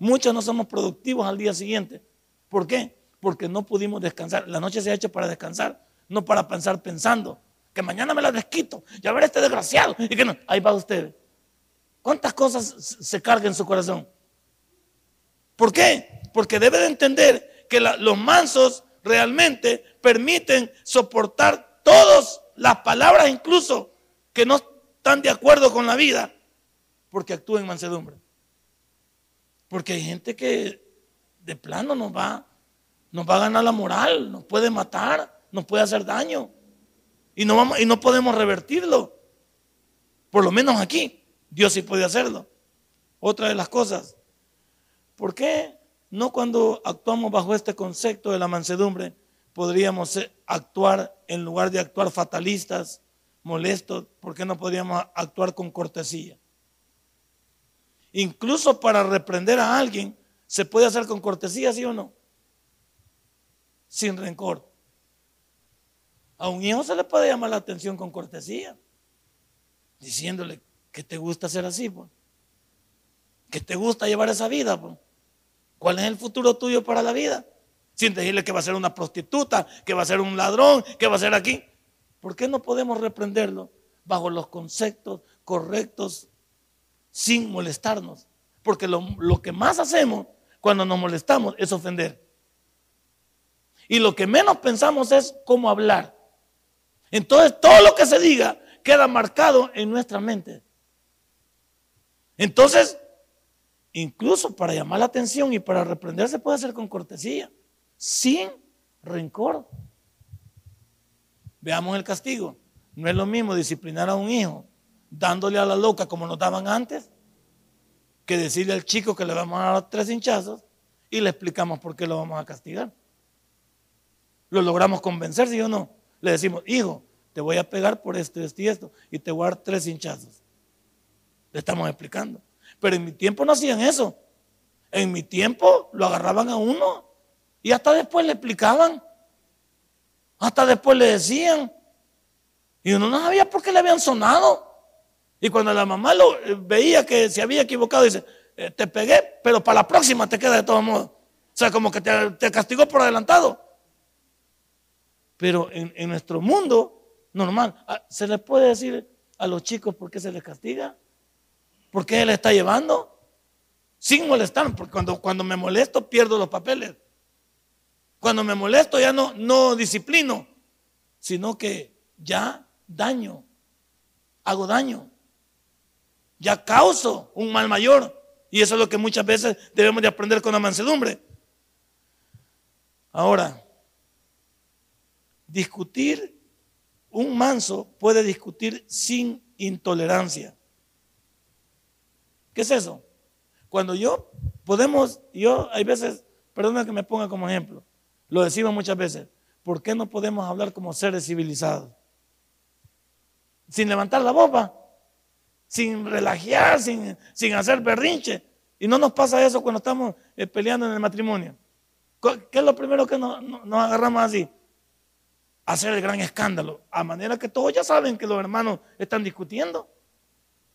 Muchos no somos productivos al día siguiente. ¿Por qué? Porque no pudimos descansar. La noche se ha hecho para descansar, no para pensar pensando. Que mañana me la desquito. Ya ver este desgraciado. Y que no. Ahí va usted. ¿Cuántas cosas se cargan en su corazón? ¿Por qué? Porque debe de entender que los mansos realmente permiten soportar todas las palabras, incluso que no están de acuerdo con la vida, porque actúan en mansedumbre. Porque hay gente que de plano nos va, nos va a ganar la moral, nos puede matar, nos puede hacer daño. Y no, vamos, y no podemos revertirlo. Por lo menos aquí. Dios sí puede hacerlo. Otra de las cosas, ¿por qué no cuando actuamos bajo este concepto de la mansedumbre podríamos actuar en lugar de actuar fatalistas, molestos? ¿Por qué no podríamos actuar con cortesía? Incluso para reprender a alguien, ¿se puede hacer con cortesía, sí o no? Sin rencor. A un hijo se le puede llamar la atención con cortesía, diciéndole, que te gusta ser así, pues. Que te gusta llevar esa vida, pues. ¿Cuál es el futuro tuyo para la vida? Sin decirle que va a ser una prostituta, que va a ser un ladrón, que va a ser aquí. ¿Por qué no podemos reprenderlo bajo los conceptos correctos sin molestarnos? Porque lo, lo que más hacemos cuando nos molestamos es ofender. Y lo que menos pensamos es cómo hablar. Entonces todo lo que se diga queda marcado en nuestra mente. Entonces, incluso para llamar la atención y para reprender se puede hacer con cortesía, sin rencor. Veamos el castigo. No es lo mismo disciplinar a un hijo dándole a la loca como nos daban antes, que decirle al chico que le vamos a dar tres hinchazos y le explicamos por qué lo vamos a castigar. Lo logramos convencer, ¿sí o no? Le decimos, hijo, te voy a pegar por esto, esto y esto, y te voy a dar tres hinchazos. Le estamos explicando. Pero en mi tiempo no hacían eso. En mi tiempo lo agarraban a uno y hasta después le explicaban. Hasta después le decían. Y uno no sabía por qué le habían sonado. Y cuando la mamá lo eh, veía que se había equivocado, dice, eh, te pegué, pero para la próxima te queda de todos modos. O sea, como que te, castigó por adelantado. Pero en, nuestro mundo normal, ah, ¿se le puede decir a los chicos por qué se les castiga? ¿Por qué él está llevando? Sin molestar, porque cuando, cuando me molesto pierdo los papeles. Cuando me molesto ya no, no disciplino, sino que ya daño, hago daño, ya causo un mal mayor. Y eso es lo que muchas veces debemos de aprender con la mansedumbre. Ahora, discutir, un manso puede discutir sin intolerancia. ¿Qué es eso? Cuando yo podemos, yo hay veces, perdona que me ponga como ejemplo, lo decimos muchas veces, ¿por qué no podemos hablar como seres civilizados? Sin levantar la boca, sin relajar, sin, sin hacer berrinche. Y no nos pasa eso cuando estamos eh, peleando en el matrimonio. ¿Qué es lo primero que nos agarramos así? Hacer el gran escándalo. A manera que todos ya saben que los hermanos están discutiendo.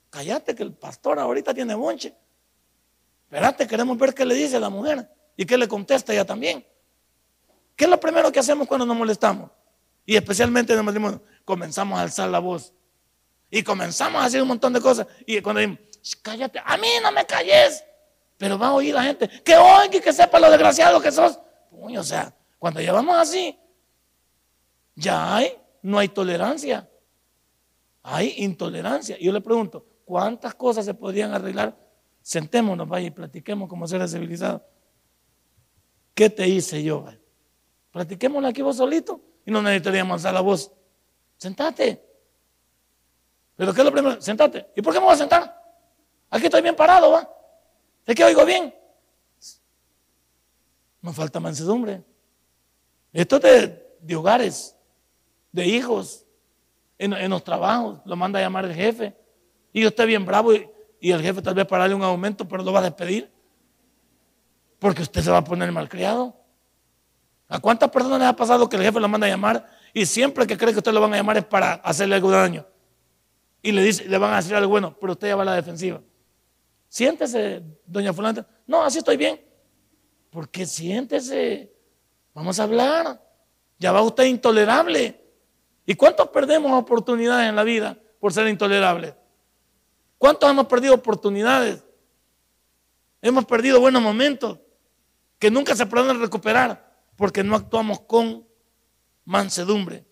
Cállate que el pastor ahorita tiene bonche. Espérate, queremos ver qué le dice la mujer y qué le contesta ella también. ¿Qué es lo primero que hacemos cuando nos molestamos? Y especialmente en el matrimonio, comenzamos a alzar la voz. Y comenzamos a hacer un montón de cosas. Y cuando decimos, cállate, a mí no me calles. Pero va a oír la gente, que oiga y que sepa lo desgraciado que sos. o sea, cuando llevamos así, ya hay, no hay tolerancia. Hay intolerancia. Yo le pregunto, ¿Cuántas cosas se podrían arreglar? Sentémonos, vaya, y platiquemos como seres civilizados. ¿Qué te hice yo? Vaya? Platiquémoslo aquí vos solito y no necesitaríamos alzar la voz. Sentate. ¿Pero qué es lo primero? Sentate. ¿Y por qué me voy a sentar? Aquí estoy bien parado, ¿va? Es que oigo bien. Nos falta mansedumbre. Esto es de, hogares, de hijos, en, en, los trabajos, lo manda a llamar el jefe. Y estoy bien bravo y, el jefe tal vez para darle un aumento, pero lo va a despedir. Porque usted se va a poner malcriado. ¿A cuántas personas les ha pasado que el jefe lo manda a llamar y siempre que cree que usted lo van a llamar es para hacerle algo de daño? Y le, dice, le van a decir algo bueno, pero usted ya va a la defensiva. Siéntese, doña Fulana. No, así estoy bien. Porque siéntese. Vamos a hablar. Ya va usted intolerable. ¿Y cuántos perdemos oportunidades en la vida por ser intolerables? ¿Cuántos hemos perdido oportunidades? Hemos perdido buenos momentos que nunca se pueden recuperar porque no actuamos con mansedumbre.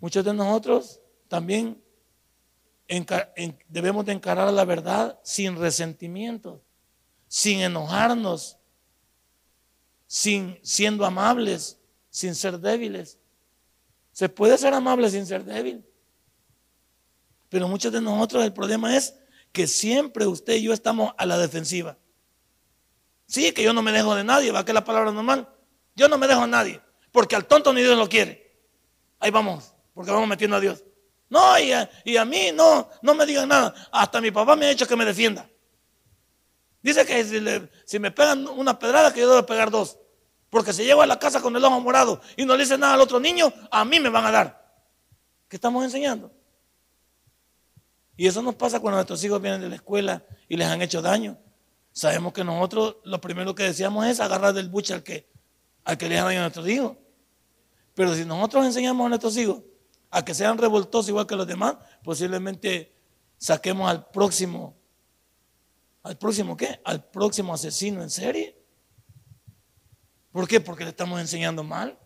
Muchos de nosotros también debemos de encarar la verdad sin resentimiento, sin enojarnos, sin siendo amables, sin ser débiles. Se puede ser amable sin ser débil. Pero muchos de nosotros el problema es que siempre usted y yo estamos a la defensiva. Sí, que yo no me dejo de nadie, va que la palabra normal. Yo no me dejo a nadie, porque al tonto ni Dios lo quiere. Ahí vamos, porque vamos metiendo a Dios. No, y a, mí no, no me digan nada. Hasta mi papá me ha hecho que me defienda. Dice que si me pegan una pedrada, que yo debo pegar dos. Porque si llego a la casa con el ojo morado y no le dice nada al otro niño, a mí me van a dar. ¿Qué estamos enseñando? Y eso nos pasa cuando nuestros hijos vienen de la escuela y les han hecho daño. Sabemos que nosotros lo primero que decíamos es agarrar del buche al que, al que le daño a nuestros hijos. Pero si nosotros enseñamos a nuestros hijos a que sean revoltosos igual que los demás, posiblemente saquemos al próximo, ¿al próximo qué? Al próximo asesino en serie. ¿Por qué? Porque le estamos enseñando mal.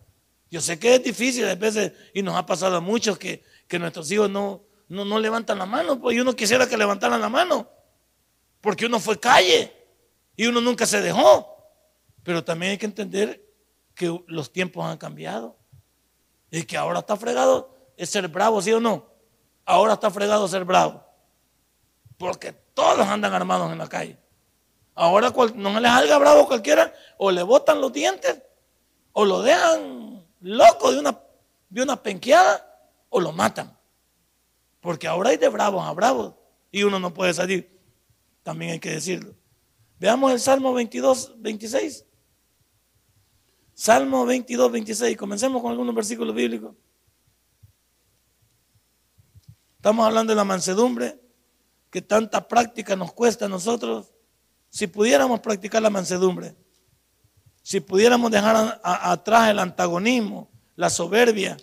Yo sé que es difícil a veces, y nos ha pasado a muchos que, nuestros hijos no, no, levantan la mano, pues uno quisiera que levantaran la mano, porque uno fue calle y uno nunca se dejó. Pero también hay que entender que los tiempos han cambiado y que ahora está fregado ser bravo, ¿sí o no? Ahora está fregado ser bravo, porque todos andan armados en la calle. Ahora no les salga bravo cualquiera, o le botan los dientes, o lo dejan loco de una, de una penqueada, o lo matan. Porque ahora hay de bravos a bravos, y uno no puede salir. También hay que decirlo. Veamos el Salmo 22, 26. Salmo 22, 26. Comencemos con algunos versículos bíblicos. Estamos hablando de la mansedumbre, que tanta práctica nos cuesta a nosotros. Si pudiéramos practicar la mansedumbre, si pudiéramos dejar atrás el antagonismo, la soberbia.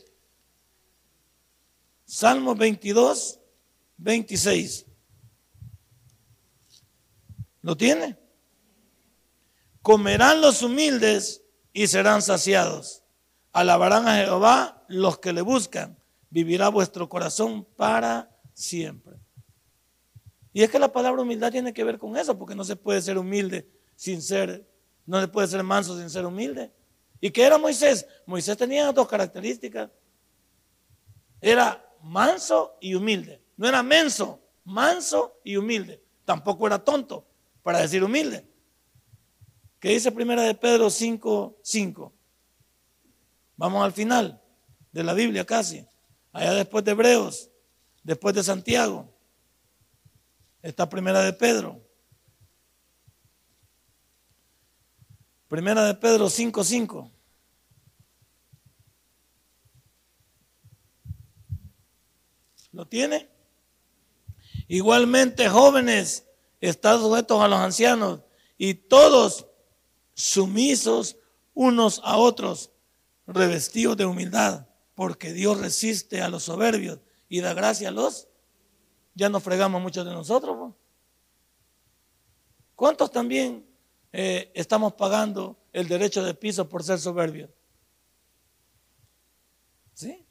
Salmo 22, 26. ¿Lo tiene? Comerán los humildes y serán saciados. Alabarán a Jehová los que le buscan. Vivirá vuestro corazón para siempre. Y es que la palabra humildad tiene que ver con eso, porque no se puede ser humilde sin ser, no se puede ser manso sin ser humilde. ¿Y qué era Moisés? Moisés tenía dos características. Era manso y humilde. No era menso, manso y humilde. Tampoco era tonto para decir humilde. ¿Qué dice primera de Pedro 5, 5? Vamos al final de la Biblia casi. Allá después de Hebreos, después de Santiago. Esta primera de Pedro. Primera de Pedro 5.5. ¿Lo tiene? Igualmente, jóvenes, están sujetos a los ancianos y todos sumisos unos a otros, revestidos de humildad, porque Dios resiste a los soberbios y da gracia a los ya nos fregamos muchos de nosotros. ¿Cuántos también eh, estamos pagando el derecho de piso por ser soberbios? ¿Sí?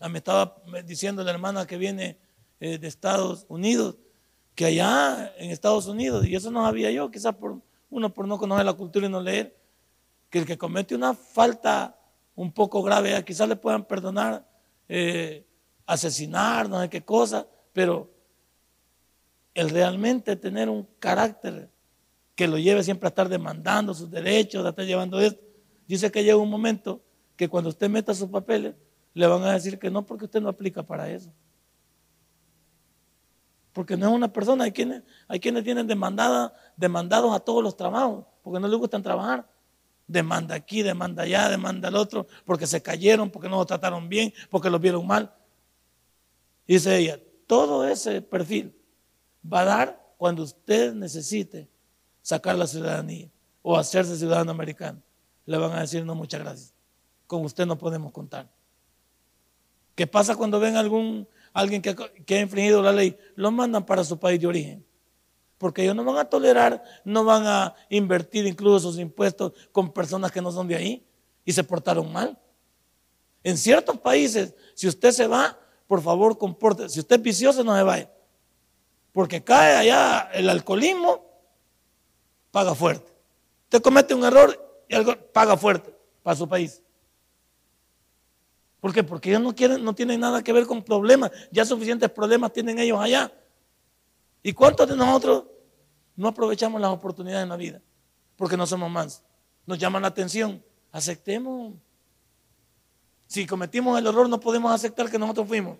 Ah, me estaba diciendo la hermana que viene eh, de Estados Unidos, que allá en Estados Unidos, y eso no sabía yo, quizás por uno por no conocer la cultura y no leer, que el que comete una falta un poco grave, quizás le puedan perdonar eh, asesinar, no sé qué cosa, pero el realmente tener un carácter que lo lleve siempre a estar demandando sus derechos, a estar llevando esto, dice que llega un momento que cuando usted meta sus papeles, le van a decir que no porque usted no aplica para eso. Porque no es una persona, hay quienes, hay quienes tienen demandada, demandados a todos los trabajos, porque no les gustan trabajar. Demanda aquí, demanda allá, demanda al otro, porque se cayeron, porque no lo trataron bien, porque los vieron mal. Dice ella, todo ese perfil va a dar cuando usted necesite sacar la ciudadanía o hacerse ciudadano americano. Le van a decir, no, muchas gracias. Con usted no podemos contar. ¿Qué pasa cuando ven algún, alguien que, que ha infringido la ley? Lo mandan para su país de origen. Porque ellos no van a tolerar, no van a invertir incluso sus impuestos con personas que no son de ahí y se portaron mal. En ciertos países, si usted se va, por favor, comporte. Si usted es vicioso, no se vaya. Porque cae allá el alcoholismo, paga fuerte. Usted comete un error y algo, paga fuerte para su país. ¿Por qué? Porque ellos no quieren, no tienen nada que ver con problemas. Ya suficientes problemas tienen ellos allá. ¿Y cuántos de nosotros no aprovechamos las oportunidades en la vida? Porque no somos más. Nos llaman la atención. Aceptemos si cometimos el error, no podemos aceptar que nosotros fuimos.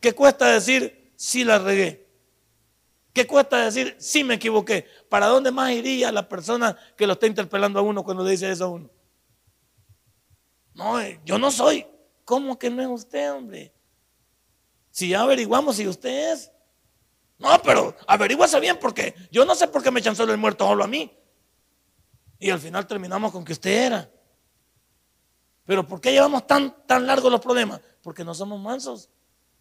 ¿Qué cuesta decir si la regué? ¿Qué cuesta decir si me equivoqué? ¿Para dónde más iría la persona que lo está interpelando a uno cuando le dice eso a uno? No, eh, yo no soy. ¿Cómo que no es usted, hombre? Si ya averiguamos si usted es. No, pero averíguase bien porque yo no sé por qué me solo el muerto solo a mí. Y al final terminamos con que usted era. Pero ¿por qué llevamos tan, tan largos los problemas? Porque no somos mansos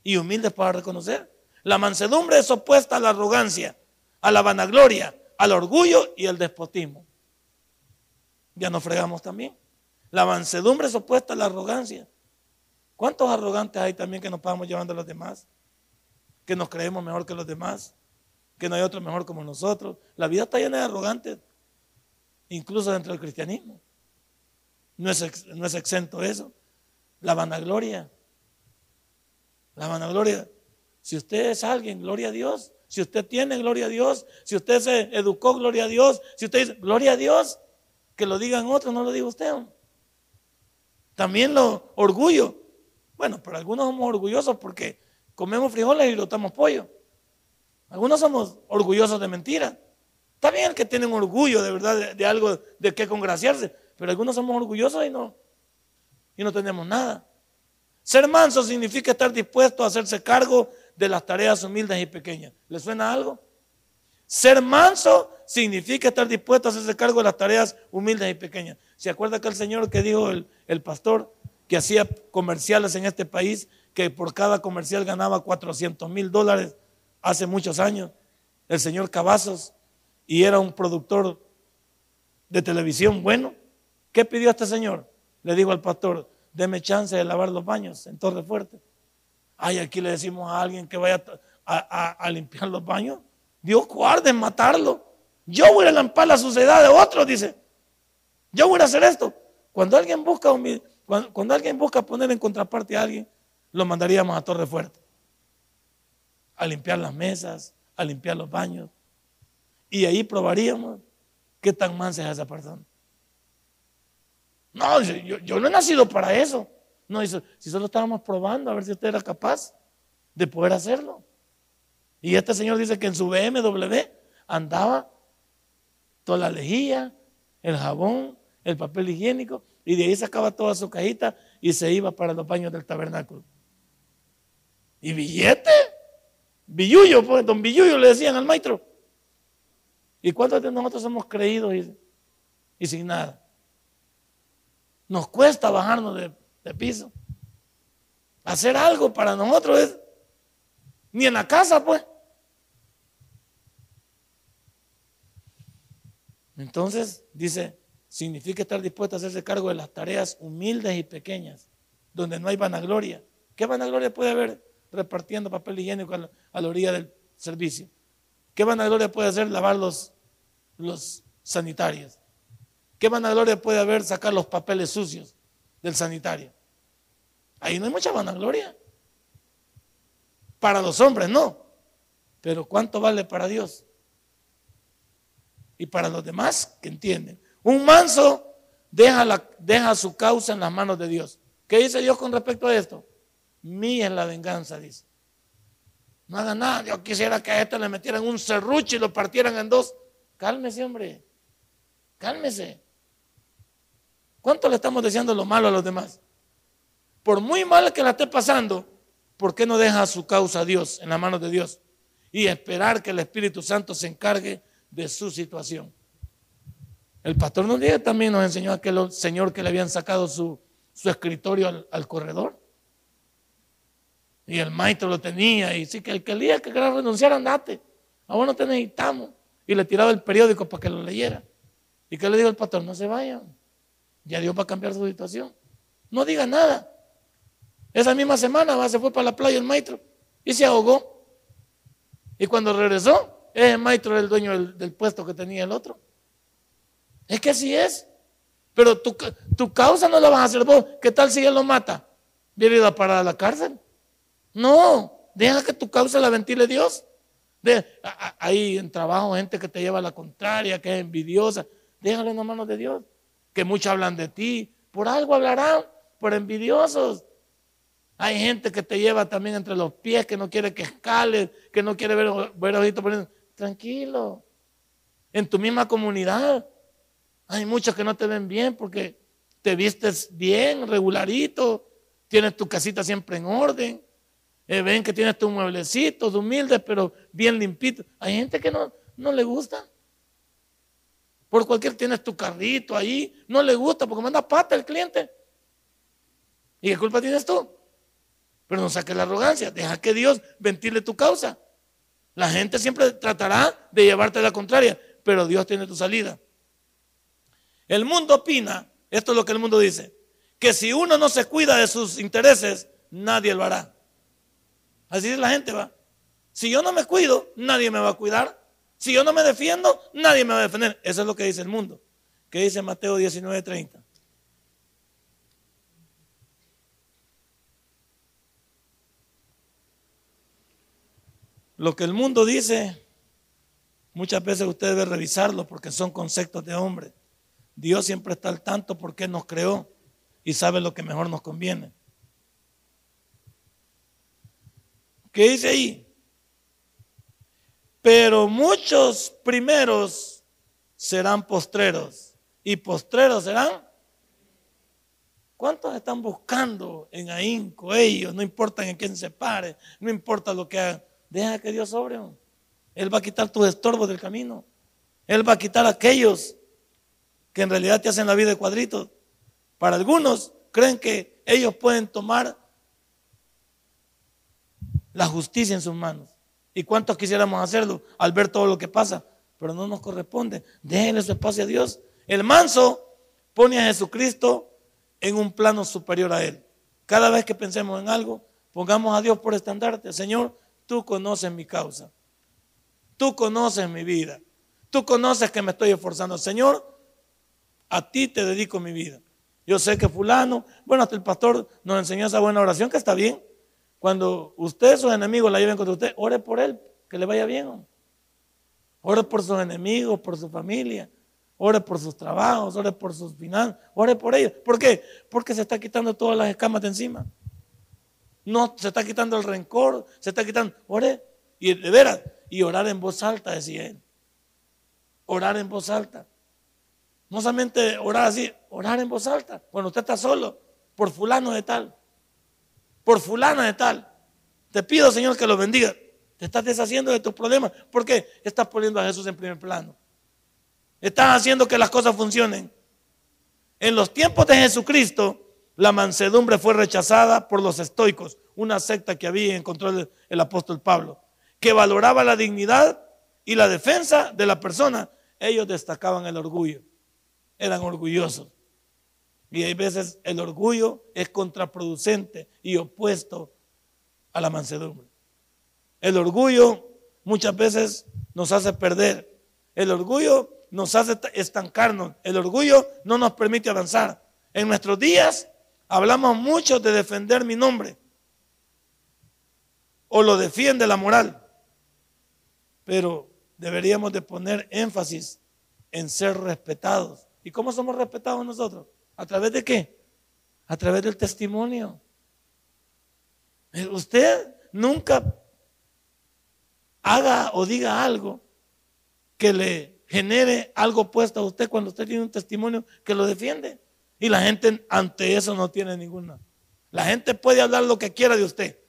y humildes para reconocer. La mansedumbre es opuesta a la arrogancia, a la vanagloria, al orgullo y al despotismo. Ya nos fregamos también. La mansedumbre es opuesta a la arrogancia. ¿Cuántos arrogantes hay también que nos vamos llevando a los demás? Que nos creemos mejor que los demás, que no hay otro mejor como nosotros. La vida está llena de arrogantes, incluso dentro del cristianismo. No es, no es exento eso. La vanagloria. La vanagloria. Si usted es alguien, gloria a Dios. Si usted tiene, gloria a Dios. Si usted se educó, gloria a Dios. Si usted dice, gloria a Dios, que lo digan otros, no lo diga usted. También lo orgullo. Bueno, pero algunos somos orgullosos porque comemos frijoles y rotamos pollo. Algunos somos orgullosos de mentira. Está bien que tienen orgullo de verdad de, de algo de qué congraciarse, pero algunos somos orgullosos y no, y no tenemos nada. Ser manso significa estar dispuesto a hacerse cargo de las tareas humildes y pequeñas. ¿Le suena algo? Ser manso significa estar dispuesto a hacerse cargo de las tareas humildes y pequeñas. ¿Se acuerda que el Señor que dijo el, el pastor que hacía comerciales en este país, que por cada comercial ganaba 400 mil dólares hace muchos años? El señor Cavazos, y era un productor de televisión bueno. ¿Qué pidió este señor? Le dijo al pastor, deme chance de lavar los baños en Torre Fuerte. Ay, aquí le decimos a alguien que vaya a, limpiar los baños. Dios guarde en matarlo. Yo voy a lampar la suciedad de otros, dice. Yo voy a hacer esto. Cuando alguien busca cuando, cuando, alguien busca poner en contraparte a alguien, lo mandaríamos a Torre Fuerte. A limpiar las mesas, a limpiar los baños. Y ahí probaríamos qué tan mansa es esa persona. No, yo, no he nacido para eso. No, si solo estábamos probando a ver si usted era capaz de poder hacerlo. Y este señor dice que en su BMW andaba toda la lejía, el jabón, el papel higiénico, y de ahí sacaba toda su cajita y se iba para los baños del tabernáculo. ¿Y billete? Billuyo, pues, don Billuyo le decían al maestro. ¿Y cuántos de nosotros hemos creído y sin nada? Nos cuesta bajarnos de, piso. Hacer algo para nosotros es ni en la casa, pues. Entonces, dice, significa estar dispuesto a hacerse cargo de las tareas humildes y pequeñas, donde no hay vanagloria. ¿Qué vanagloria puede haber repartiendo papel higiénico a la, orilla del servicio? ¿Qué vanagloria puede hacer lavar los, los sanitarios? ¿Qué vanagloria puede haber sacar los papeles sucios del sanitario? Ahí no hay mucha vanagloria. Para los hombres no. Pero ¿cuánto vale para Dios? Y para los demás que entienden. Un manso deja, su causa en las manos de Dios. ¿Qué dice Dios con respecto a esto? Mía es la venganza, dice. No haga nada. Yo quisiera que a este le metieran un serrucho y lo partieran en dos. Cálmese, hombre. Cálmese. ¿Cuánto le estamos deseando lo malo a los demás? Por muy mal que la esté pasando, ¿por qué no deja su causa a Dios, en las manos de Dios? Y esperar que el Espíritu Santo se encargue de su situación. El pastor dice también nos enseñó a aquel señor que le habían sacado su, escritorio al, corredor. Y el maestro lo tenía. Y sí que el que día que quería renunciar, andate. A no te necesitamos. Y le tiraba el periódico para que lo leyera. ¿Y qué le dijo el pastor? No se vayan. Ya Dios va a cambiar su situación. No diga nada. Esa misma semana se fue para la playa el maestro y se ahogó. Y cuando regresó, ese maestro era el dueño del, puesto que tenía el otro. Es que así es. Pero tu, tu, causa no la vas a hacer vos. ¿Qué tal si él lo mata? ¿Viene a parar a la cárcel? No, deja que tu causa la ventile Dios. De, hay en trabajo gente que te lleva a la contraria, que es envidiosa. Déjalo en las manos de Dios que muchos hablan de ti, por algo hablarán, por envidiosos. Hay gente que te lleva también entre los pies, que no quiere que escales, que no quiere ver, ver ojitos. Tranquilo. En tu misma comunidad hay muchos que no te ven bien porque te vistes bien, regularito, tienes tu casita siempre en orden. Eh, ven que tienes tus mueblecitos humildes, pero bien limpitos. Hay gente que no, no le gusta. Por cualquier tienes tu carrito ahí, no le gusta porque manda pata el cliente. ¿Y qué culpa tienes tú? Pero no saques la arrogancia, deja que Dios ventile tu causa. La gente siempre tratará de llevarte la contraria, pero Dios tiene tu salida. El mundo opina, esto es lo que el mundo dice, que si uno no se cuida de sus intereses, nadie lo hará. Así es la gente va. Si yo no me cuido, nadie me va a cuidar. Si yo no me defiendo, nadie me va a defender. Eso es lo que dice el mundo. ¿Qué dice Mateo 19:30? Lo que el mundo dice, muchas veces usted debe revisarlo porque son conceptos de hombre. Dios siempre está al tanto porque nos creó y sabe lo que mejor nos conviene. ¿Qué dice ahí? Pero muchos primeros serán postreros y postreros serán. ¿Cuántos están buscando en ahínco ellos? No importa en quién se pare, no importa lo que hagan. Deja que Dios sobre. Él va a quitar tus estorbos del camino. Él va a quitar aquellos que en realidad te hacen la vida de cuadritos. Para algunos creen que ellos pueden tomar la justicia en sus manos. ¿Y cuántos quisiéramos hacerlo al ver todo lo que pasa? Pero no nos corresponde. Déjenle su espacio a Dios. El manso pone a Jesucristo en un plano superior a Él. Cada vez que pensemos en algo, pongamos a Dios por estandarte. Señor, tú conoces mi causa. Tú conoces mi vida. Tú conoces que me estoy esforzando. Señor, a ti te dedico mi vida. Yo sé que fulano, bueno, hasta el pastor nos enseñó esa buena oración que está bien. Cuando usted, sus enemigos la lleven contra usted, ore por él, que le vaya bien. Ore por sus enemigos, por su familia. Ore por sus trabajos, ore por sus finanzas, ore por ellos. ¿Por qué? Porque se está quitando todas las escamas de encima. No, se está quitando el rencor, se está quitando. Ore, y de veras, y orar en voz alta, decía él. Orar en voz alta. No solamente orar así, orar en voz alta. Cuando usted está solo, por fulano de tal por fulana de tal. Te pido, Señor, que lo bendiga. Te estás deshaciendo de tus problemas. ¿Por qué? Estás poniendo a Jesús en primer plano. Estás haciendo que las cosas funcionen. En los tiempos de Jesucristo, la mansedumbre fue rechazada por los estoicos, una secta que había en control del apóstol Pablo, que valoraba la dignidad y la defensa de la persona. Ellos destacaban el orgullo, eran orgullosos. Y hay veces el orgullo es contraproducente y opuesto a la mansedumbre. El orgullo muchas veces nos hace perder. El orgullo nos hace estancarnos. El orgullo no nos permite avanzar. En nuestros días hablamos mucho de defender mi nombre. O lo defiende la moral. Pero deberíamos de poner énfasis en ser respetados. ¿Y cómo somos respetados nosotros? ¿A través de qué? A través del testimonio. Usted nunca haga o diga algo que le genere algo opuesto a usted cuando usted tiene un testimonio que lo defiende. Y la gente ante eso no tiene ninguna. La gente puede hablar lo que quiera de usted,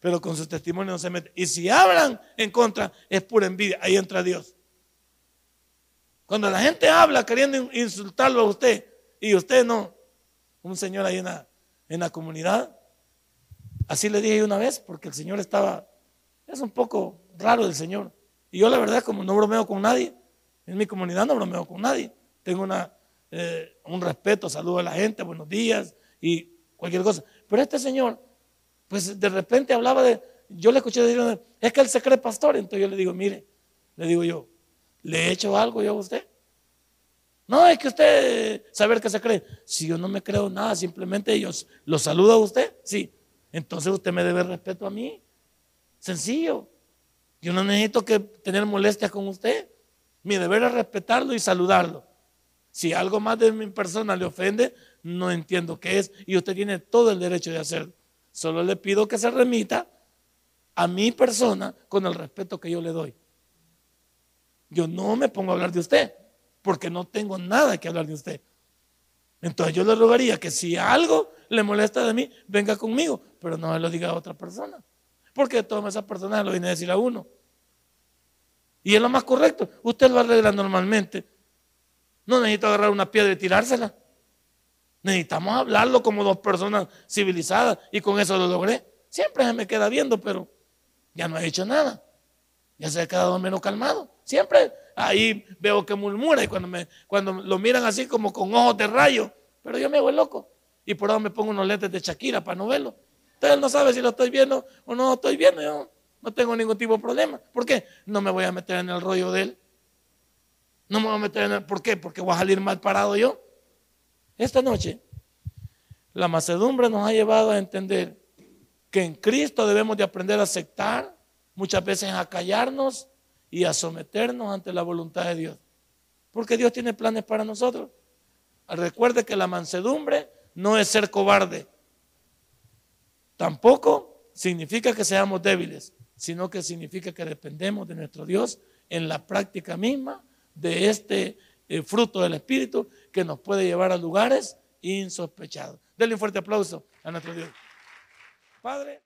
pero con su testimonio no se mete. Y si hablan en contra, es pura envidia. Ahí entra Dios. Cuando la gente habla queriendo insultarlo a usted y usted no, un señor ahí en la, en la comunidad, así le dije una vez, porque el señor estaba, es un poco raro el señor. Y yo la verdad, como no bromeo con nadie, en mi comunidad no bromeo con nadie. Tengo una, eh, un respeto, saludo a la gente, buenos días y cualquier cosa. Pero este señor, pues de repente hablaba de, yo le escuché decir, es que él se cree pastor. Entonces yo le digo, mire, le digo yo, ¿Le he hecho algo yo a usted? No, es que usted saber que se cree. Si yo no me creo nada, simplemente yo lo saludo a usted, sí. Entonces usted me debe respeto a mí. Sencillo. Yo no necesito que tener molestias con usted. Mi deber es respetarlo y saludarlo. Si algo más de mi persona le ofende, no entiendo qué es. Y usted tiene todo el derecho de hacerlo. Solo le pido que se remita a mi persona con el respeto que yo le doy. Yo no me pongo a hablar de usted, porque no tengo nada que hablar de usted. Entonces yo le rogaría que si algo le molesta de mí, venga conmigo, pero no se lo diga a otra persona. Porque todas esas personas lo viene a decir a uno. Y es lo más correcto. Usted lo arregla normalmente. No necesita agarrar una piedra y tirársela. Necesitamos hablarlo como dos personas civilizadas y con eso lo logré. Siempre se me queda viendo, pero ya no ha hecho nada. Ya se ha quedado menos calmado. Siempre ahí veo que murmura y cuando, me, cuando lo miran así como con ojos de rayo, pero yo me hago loco. Y por eso me pongo unos lentes de Shakira para no verlo. Entonces no sabe si lo estoy viendo o no lo estoy viendo. Yo no tengo ningún tipo de problema. ¿Por qué? No me voy a meter en el rollo de él. No me voy a meter en el... ¿Por qué? Porque voy a salir mal parado yo. Esta noche, la macedumbre nos ha llevado a entender que en Cristo debemos de aprender a aceptar, muchas veces a callarnos y a someternos ante la voluntad de Dios. Porque Dios tiene planes para nosotros. Recuerde que la mansedumbre no es ser cobarde. Tampoco significa que seamos débiles, sino que significa que dependemos de nuestro Dios en la práctica misma de este eh, fruto del Espíritu que nos puede llevar a lugares insospechados. Denle un fuerte aplauso a nuestro Dios. Padre.